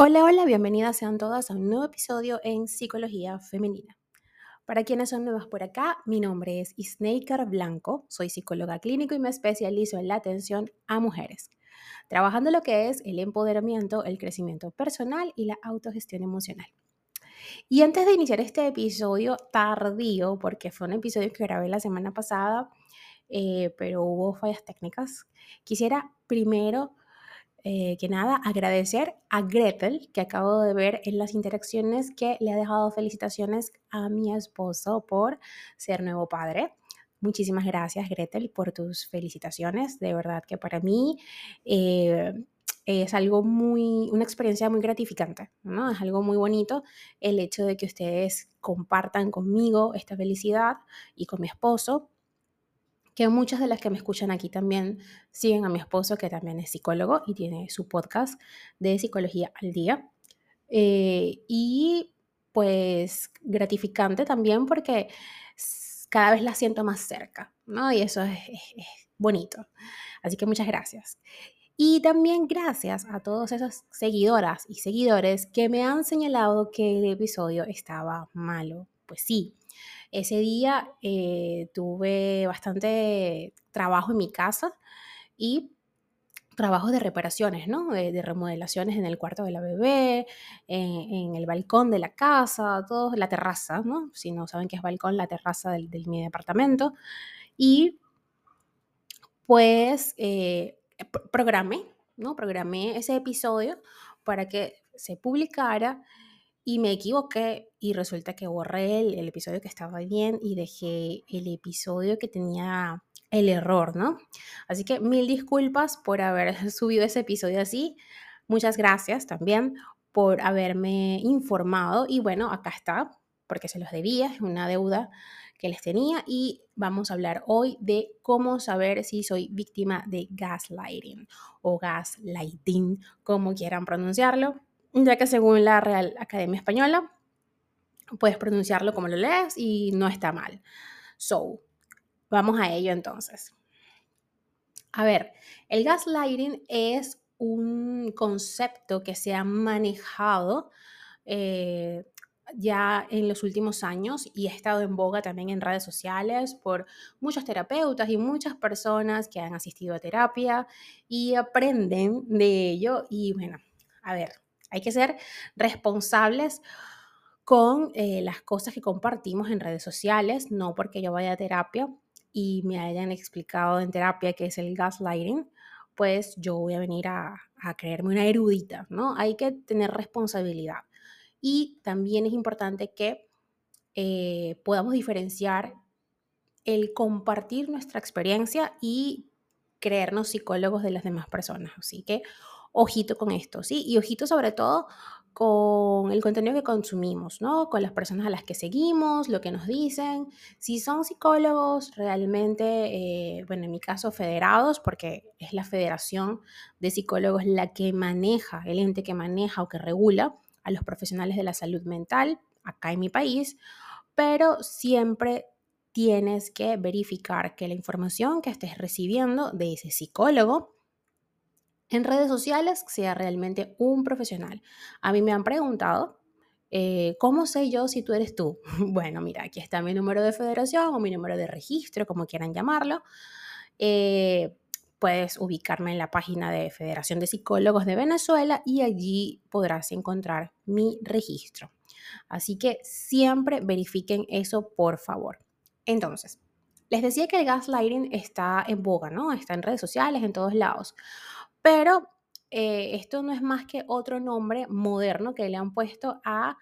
Hola, hola, bienvenidas sean todas a un nuevo episodio en Psicología Femenina. Para quienes son nuevas por acá, mi nombre es Isneikar Blanco, soy psicóloga clínico y me especializo en la atención a mujeres, trabajando lo que es el empoderamiento, el crecimiento personal y la autogestión emocional. Y antes de iniciar este episodio tardío, porque fue un episodio que grabé la semana pasada, eh, pero hubo fallas técnicas, quisiera primero eh, que nada, agradecer a Gretel, que acabo de ver en las interacciones que le ha dejado felicitaciones a mi esposo por ser nuevo padre. Muchísimas gracias, Gretel, por tus felicitaciones. De verdad que para mí eh, es algo muy, una experiencia muy gratificante, ¿no? Es algo muy bonito el hecho de que ustedes compartan conmigo esta felicidad y con mi esposo que muchas de las que me escuchan aquí también siguen a mi esposo, que también es psicólogo y tiene su podcast de psicología al día. Eh, y pues gratificante también porque cada vez la siento más cerca, ¿no? Y eso es, es bonito. Así que muchas gracias. Y también gracias a todas esas seguidoras y seguidores que me han señalado que el episodio estaba malo. Pues sí, ese día eh, tuve bastante trabajo en mi casa y trabajos de reparaciones, ¿no? De, remodelaciones en el cuarto de la bebé, en, el balcón de la casa, todo, la terraza, ¿no? Si no saben qué es balcón, la terraza del, mi departamento. Y pues eh, programé, ¿no? Programé ese episodio para que se publicara y me equivoqué y resulta que borré el, episodio que estaba bien y dejé el episodio que tenía el error, ¿no? Así que mil disculpas por haber subido ese episodio así. Muchas gracias también por haberme informado y bueno, acá está, porque se los debía, es una deuda que les tenía y vamos a hablar hoy de cómo saber si soy víctima de gaslighting o gaslighting, como quieran pronunciarlo ya que según la Real Academia Española, puedes pronunciarlo como lo lees y no está mal. So, vamos a ello entonces. A ver, el gaslighting es un concepto que se ha manejado eh, ya en los últimos años y ha estado en boga también en redes sociales por muchos terapeutas y muchas personas que han asistido a terapia y aprenden de ello. Y bueno, a ver, hay que ser responsables con eh, las cosas que compartimos en redes sociales, no porque yo vaya a terapia y me hayan explicado en terapia que es el gaslighting, pues yo voy a venir a, creerme una erudita, ¿no? Hay que tener responsabilidad. Y también es importante que eh, podamos diferenciar el compartir nuestra experiencia y creernos psicólogos de las demás personas. Así que ojito con esto, ¿sí? Y ojito sobre todo con el contenido que consumimos, ¿no? Con las personas a las que seguimos, lo que nos dicen. Si son psicólogos realmente, eh, bueno, en mi caso federados, porque es la Federación de Psicólogos la que maneja, el ente que maneja o que regula a los profesionales de la salud mental acá en mi país, pero siempre tienes que verificar que la información que estés recibiendo de ese psicólogo en redes sociales sea realmente un profesional. A mí me han preguntado, eh, ¿cómo sé yo si tú eres tú? Bueno, mira, aquí está mi número de federación o mi número de registro, como quieran llamarlo. Eh, puedes ubicarme en la página de Federación de Psicólogos de Venezuela y allí podrás encontrar mi registro. Así que siempre verifiquen eso, por favor. Entonces, les decía que el gaslighting está en boga, ¿no? Está en redes sociales, en todos lados. Pero eh, esto no es más que otro nombre moderno que le han puesto a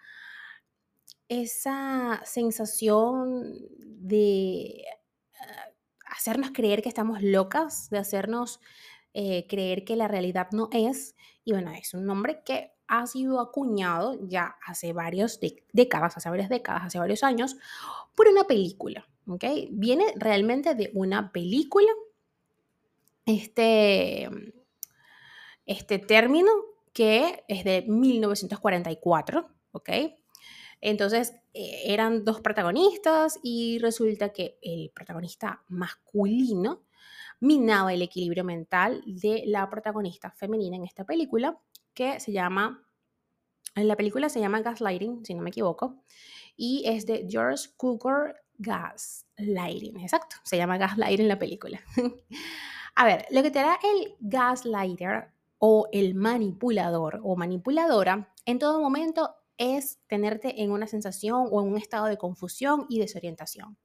esa sensación de ah, hacernos creer que estamos locas, de hacernos eh, creer que la realidad no es. Y bueno, es un nombre que ha sido acuñado ya hace varias décadas, hace varias décadas, hace varios años, por una película. ¿ok? Viene realmente de una película. Este, este término que es de 1944, ¿ok? Entonces eh, eran dos protagonistas y resulta que el protagonista masculino minaba el equilibrio mental de la protagonista femenina en esta película que se llama En la película se llama Gaslighting, si no me equivoco, y es de George Cukor Gaslighting, exacto, se llama Gaslighting la película. A ver, lo que te da el gaslighter o el manipulador o manipuladora en todo momento es tenerte en una sensación o en un estado de confusión y desorientación.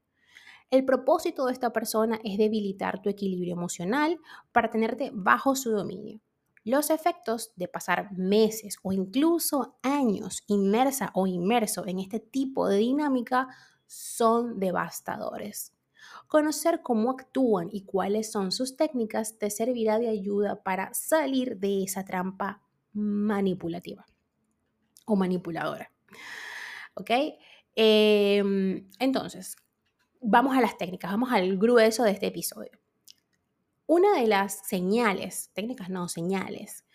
El propósito de esta persona es debilitar tu equilibrio emocional para tenerte bajo su dominio. Los efectos de pasar meses o incluso años inmersa o inmerso en este tipo de dinámica son devastadores. Conocer cómo actúan y cuáles son sus técnicas te servirá de ayuda para salir de esa trampa manipulativa o manipuladora. ¿Ok? Em, entonces, vamos a las técnicas, vamos al grueso de este episodio. Una de las señales, técnicas no, señales,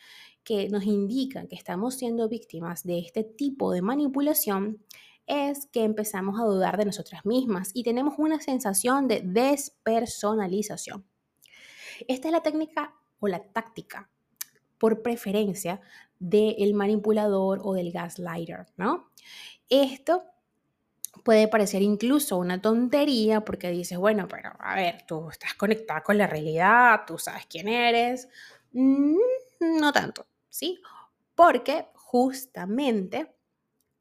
que nos indican que estamos siendo víctimas de este tipo de manipulación es que empezamos a dudar de nosotras mismas y tenemos una sensación de despersonalización. Esta es la técnica o la táctica por preferencia del manipulador o del gaslighter, ¿no? Esto puede parecer incluso una tontería porque dices, bueno, pero a ver, tú estás conectada con la realidad, tú sabes quién eres. Mm, no tanto, ¿sí? Porque justamente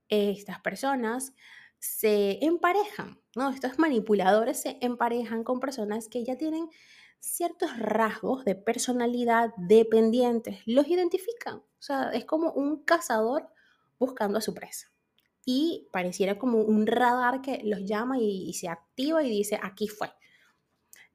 estas personas se emparejan, ¿no? Estos manipuladores se emparejan con personas que ya tienen ciertos rasgos de personalidad dependientes, los identifican. O sea, es como un cazador buscando a su presa. Y pareciera como un radar que los llama y, y se activa y dice, aquí fue.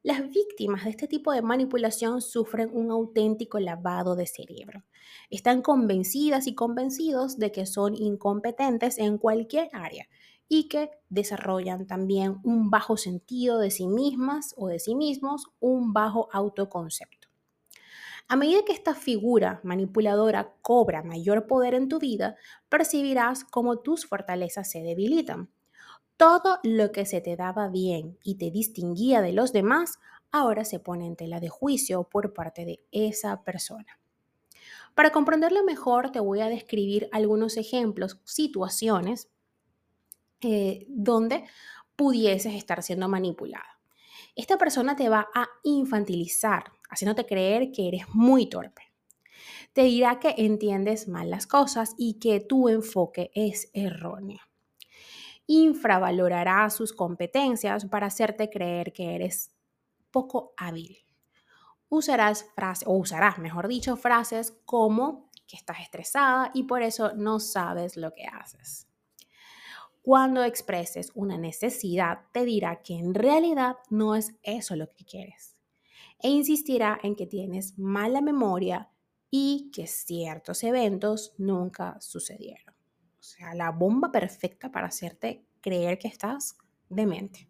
Las víctimas de este tipo de manipulación sufren un auténtico lavado de cerebro. Están convencidas y convencidos de que son incompetentes en cualquier área y que desarrollan también un bajo sentido de sí mismas o de sí mismos, un bajo autoconcepto. A medida que esta figura manipuladora cobra mayor poder en tu vida, percibirás cómo tus fortalezas se debilitan todo lo que se te daba bien y te distinguía de los demás, ahora se pone en tela de juicio por parte de esa persona. Para comprenderlo mejor, te voy a describir algunos ejemplos, situaciones eh, donde pudieses estar siendo manipulada. Esta persona te va a infantilizar, haciéndote creer que eres muy torpe. Te dirá que entiendes mal las cosas y que tu enfoque es erróneo infravalorará sus competencias para hacerte creer que eres poco hábil. Usarás frases, o usarás, mejor dicho, frases como que estás estresada y por eso no sabes lo que haces. Cuando expreses una necesidad, te dirá que en realidad no es eso lo que quieres. E insistirá en que tienes mala memoria y que ciertos eventos nunca sucedieron. La bomba perfecta para hacerte creer que estás demente.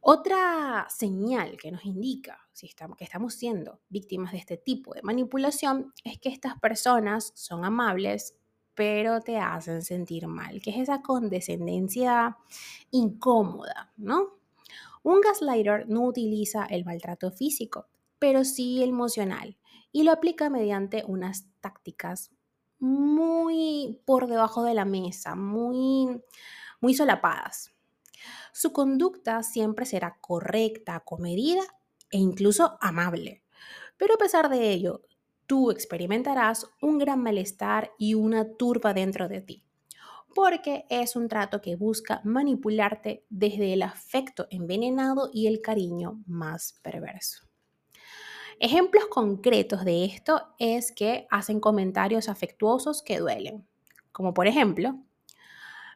Otra señal que nos indica si estamos, que estamos siendo víctimas de este tipo de manipulación es que estas personas son amables, pero te hacen sentir mal, que es esa condescendencia incómoda, ¿no? Un gaslighter no utiliza el maltrato físico, pero sí emocional, y lo aplica mediante unas tácticas muy por debajo de la mesa, muy, muy solapadas. Su conducta siempre será correcta, comedida e incluso amable. Pero a pesar de ello, tú experimentarás un gran malestar y una turba dentro de ti, porque es un trato que busca manipularte desde el afecto envenenado y el cariño más perverso. Ejemplos concretos de esto es que hacen comentarios afectuosos que duelen, como por ejemplo,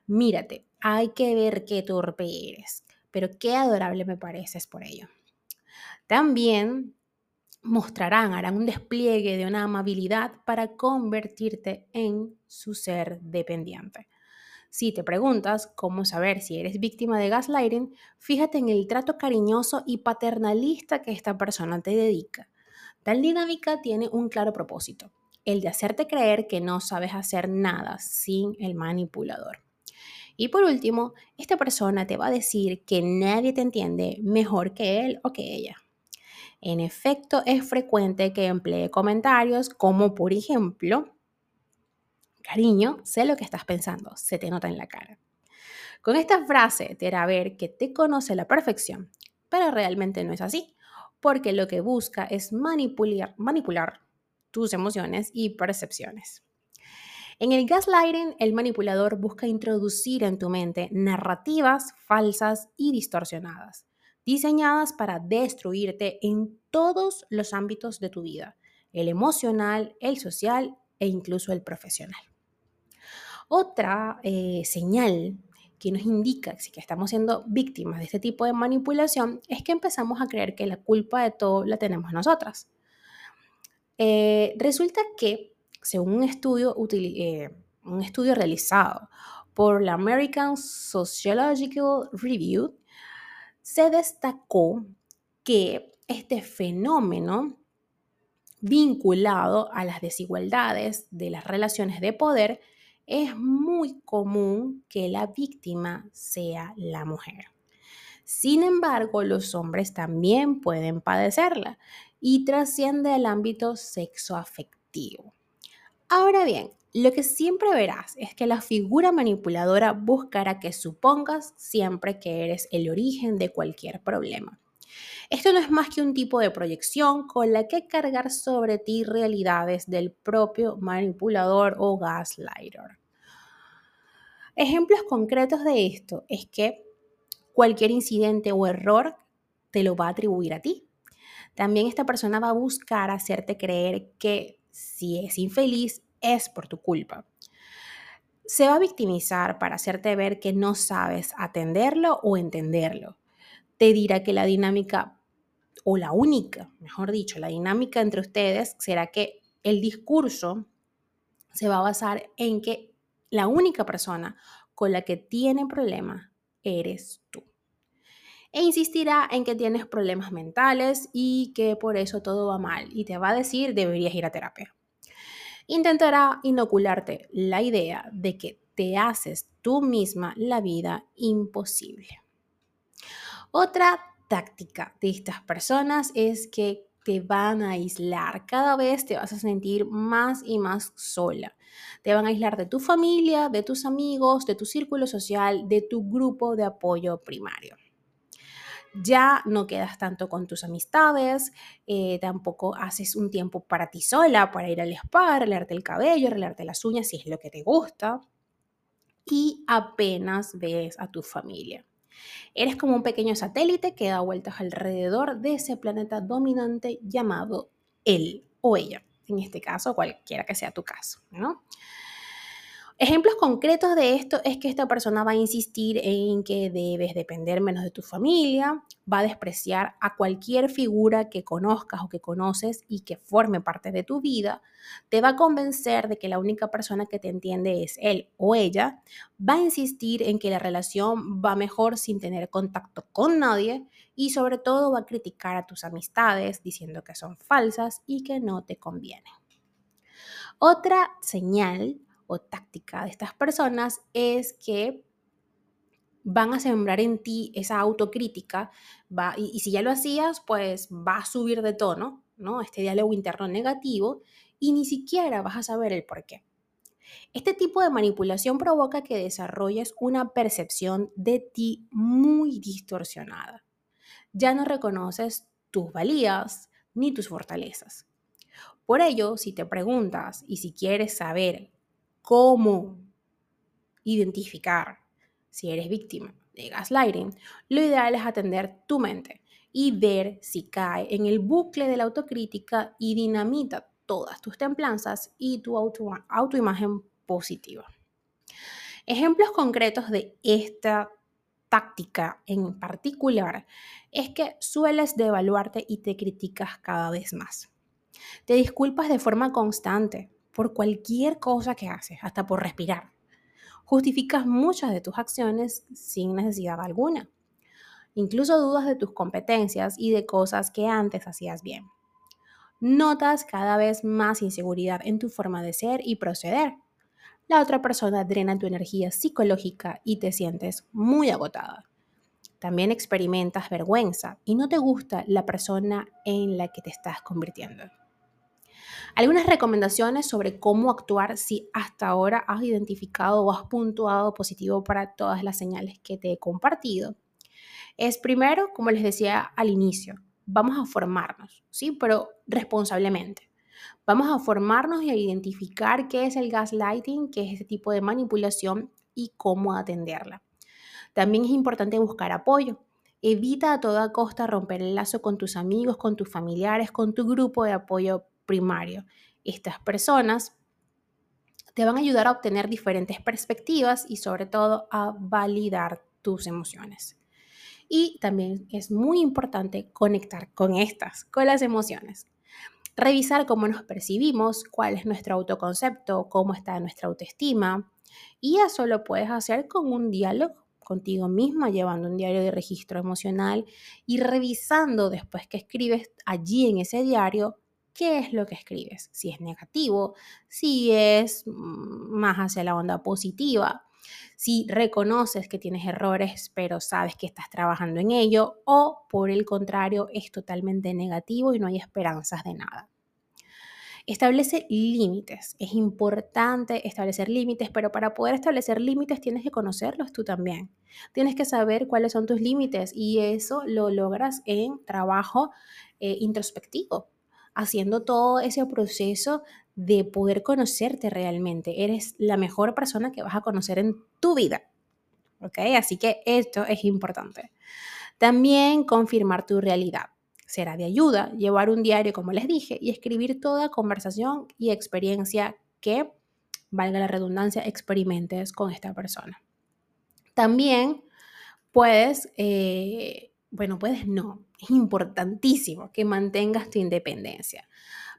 mírate, hay que ver qué torpe eres, pero qué adorable me pareces por ello. También mostrarán, harán un despliegue de una amabilidad para convertirte en su ser dependiente. Si te preguntas cómo saber si eres víctima de gaslighting, fíjate en el trato cariñoso y paternalista que esta persona te dedica. Tal dinámica tiene un claro propósito, el de hacerte creer que no sabes hacer nada sin el manipulador. Y por último, esta persona te va a decir que nadie te entiende mejor que él o que ella. En efecto, es frecuente que emplee comentarios como, por ejemplo, Cariño, sé lo que estás pensando, se te nota en la cara. Con esta frase te hará ver que te conoce a la perfección, pero realmente no es así, porque lo que busca es manipular, tus emociones y percepciones. En el gaslighting, el manipulador busca introducir en tu mente narrativas falsas y distorsionadas, diseñadas para destruirte en todos los ámbitos de tu vida, el emocional, el social e incluso el profesional. Otra eh, señal que nos indica que estamos siendo víctimas de este tipo de manipulación es que empezamos a creer que la culpa de todo la tenemos nosotras. Eh, resulta que, según un estudio, eh, un estudio realizado por la American Sociological Review, se destacó que este fenómeno vinculado a las desigualdades de las relaciones de poder es muy común que la víctima sea la mujer. Sin embargo, los hombres también pueden padecerla y trasciende al ámbito sexoafectivo. Ahora bien, lo que siempre verás es que la figura manipuladora buscará que supongas siempre que eres el origen de cualquier problema. Esto no es más que un tipo de proyección con la que cargar sobre ti realidades del propio manipulador o gaslighter. Ejemplos concretos de esto es que cualquier incidente o error te lo va a atribuir a ti. También esta persona va a buscar hacerte creer que si es infeliz es por tu culpa. Se va a victimizar para hacerte ver que no sabes atenderlo o entenderlo. Te dirá que la dinámica o la única, mejor dicho, la dinámica entre ustedes será que el discurso se va a basar en que la única persona con la que tiene problemas eres tú. E insistirá en que tienes problemas mentales y que por eso todo va mal y te va a decir deberías ir a terapia. Intentará inocularte la idea de que te haces tú misma la vida imposible. Otra táctica de estas personas es que te van a aislar. Cada vez te vas a sentir más y más sola. Te van a aislar de tu familia, de tus amigos, de tu círculo social, de tu grupo de apoyo primario. Ya no quedas tanto con tus amistades, eh, tampoco haces un tiempo para ti sola, para ir al spa, arreglarte el cabello, arreglarte las uñas si es lo que te gusta. Y apenas ves a tu familia. Eres como un pequeño satélite que da vueltas alrededor de ese planeta dominante llamado él o ella. En este caso, cualquiera que sea tu caso, ¿no? Ejemplos concretos de esto es que esta persona va a insistir en que debes depender menos de tu familia, va a despreciar a cualquier figura que conozcas o que conoces y que forme parte de tu vida, te va a convencer de que la única persona que te entiende es él o ella, va a insistir en que la relación va mejor sin tener contacto con nadie y sobre todo va a criticar a tus amistades diciendo que son falsas y que no te convienen. Otra señal o táctica de estas personas es que van a sembrar en ti esa autocrítica, y, si ya lo hacías, pues va a subir de tono, ¿no? Este diálogo interno negativo y ni siquiera vas a saber el por qué. Este tipo de manipulación provoca que desarrolles una percepción de ti muy distorsionada. Ya no reconoces tus valías ni tus fortalezas. Por ello, si te preguntas y si quieres saber cómo identificar si eres víctima de gaslighting, lo ideal es atender tu mente y ver si cae en el bucle de la autocrítica y dinamita todas tus templanzas y tu auto, autoimagen positiva. Ejemplos concretos de esta táctica en particular es que sueles devaluarte y te criticas cada vez más. Te disculpas de forma constante, por cualquier cosa que haces, hasta por respirar. Justificas muchas de tus acciones sin necesidad alguna. Incluso dudas de tus competencias y de cosas que antes hacías bien. Notas cada vez más inseguridad en tu forma de ser y proceder. La otra persona drena tu energía psicológica y te sientes muy agotada. También experimentas vergüenza y no te gusta la persona en la que te estás convirtiendo. Algunas recomendaciones sobre cómo actuar si hasta ahora has identificado o has puntuado positivo para todas las señales que te he compartido. Es primero, como les decía al inicio, vamos a formarnos, ¿sí? Pero responsablemente. Vamos a formarnos y a identificar qué es el gaslighting, qué es ese tipo de manipulación y cómo atenderla. También es importante buscar apoyo. Evita a toda costa romper el lazo con tus amigos, con tus familiares, con tu grupo de apoyo primario. Estas personas te van a ayudar a obtener diferentes perspectivas y sobre todo a validar tus emociones. Y también es muy importante conectar con estas, con las emociones. Revisar cómo nos percibimos, cuál es nuestro autoconcepto, cómo está nuestra autoestima. Y eso lo puedes hacer con un diálogo contigo misma, llevando un diario de registro emocional y revisando después que escribes allí en ese diario qué es lo que escribes, si es negativo, si es mm, más hacia la onda positiva, si reconoces que tienes errores pero sabes que estás trabajando en ello o por el contrario es totalmente negativo y no hay esperanzas de nada. Establece límites. Es importante establecer límites, pero para poder establecer límites tienes que conocerlos tú también. Tienes que saber cuáles son tus límites y eso lo logras en trabajo eh, introspectivo haciendo todo ese proceso de poder conocerte realmente. Eres la mejor persona que vas a conocer en tu vida. ¿Ok? Así que esto es importante. También confirmar tu realidad. Será de ayuda llevar un diario, como les dije, y escribir toda conversación y experiencia que, valga la redundancia, experimentes con esta persona. También puedes, eh, bueno, puedes no, es importantísimo que mantengas tu independencia.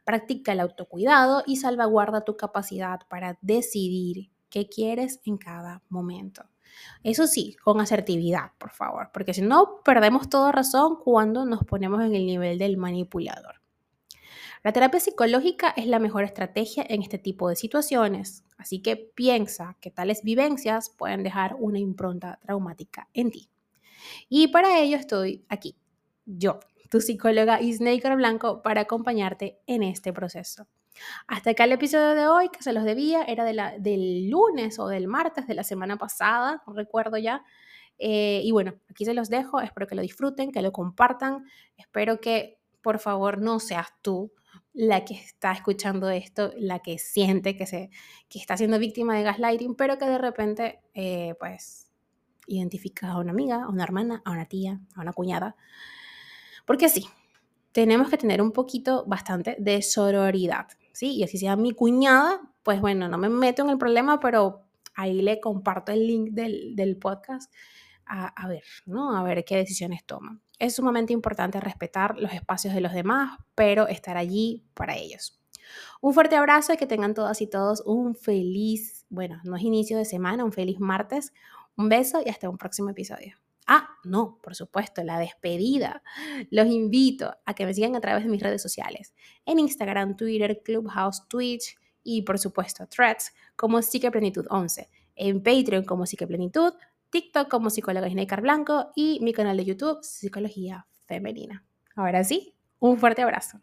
Practica el autocuidado y salvaguarda tu capacidad para decidir qué quieres en cada momento. Eso sí, con asertividad, por favor, porque si no, perdemos toda razón cuando nos ponemos en el nivel del manipulador. La terapia psicológica es la mejor estrategia en este tipo de situaciones, así que piensa que tales vivencias pueden dejar una impronta traumática en ti. Y para ello estoy aquí, yo, tu psicóloga Isnaker Blanco, para acompañarte en este proceso. Hasta acá el episodio de hoy, que se los debía, era de la, del lunes o del martes de la semana pasada, recuerdo ya. Eh, y bueno, aquí se los dejo, espero que lo disfruten, que lo compartan, espero que por favor no seas tú la que está escuchando esto, la que siente que, se, que está siendo víctima de gaslighting, pero que de repente, eh, pues, identifica a una amiga, a una hermana, a una tía, a una cuñada, porque sí, tenemos que tener un poquito bastante de sororidad, ¿sí? Y así sea mi cuñada, pues bueno, no me meto en el problema, pero ahí le comparto el link del, podcast a, ver, ¿no? A ver qué decisiones toman. Es sumamente importante respetar los espacios de los demás, pero estar allí para ellos. Un fuerte abrazo y que tengan todas y todos un feliz, bueno, no es inicio de semana, un feliz martes. Un beso y hasta un próximo episodio. Ah, no, por supuesto, la despedida. Los invito a que me sigan a través de mis redes sociales, en Instagram, Twitter, Clubhouse, Twitch y por supuesto Threads como Psiqueplenitud 11, en Patreon como Psiqueplenitud, TikTok como Psicóloga Snaker Blanco y mi canal de YouTube Psicología Femenina. Ahora sí, un fuerte abrazo.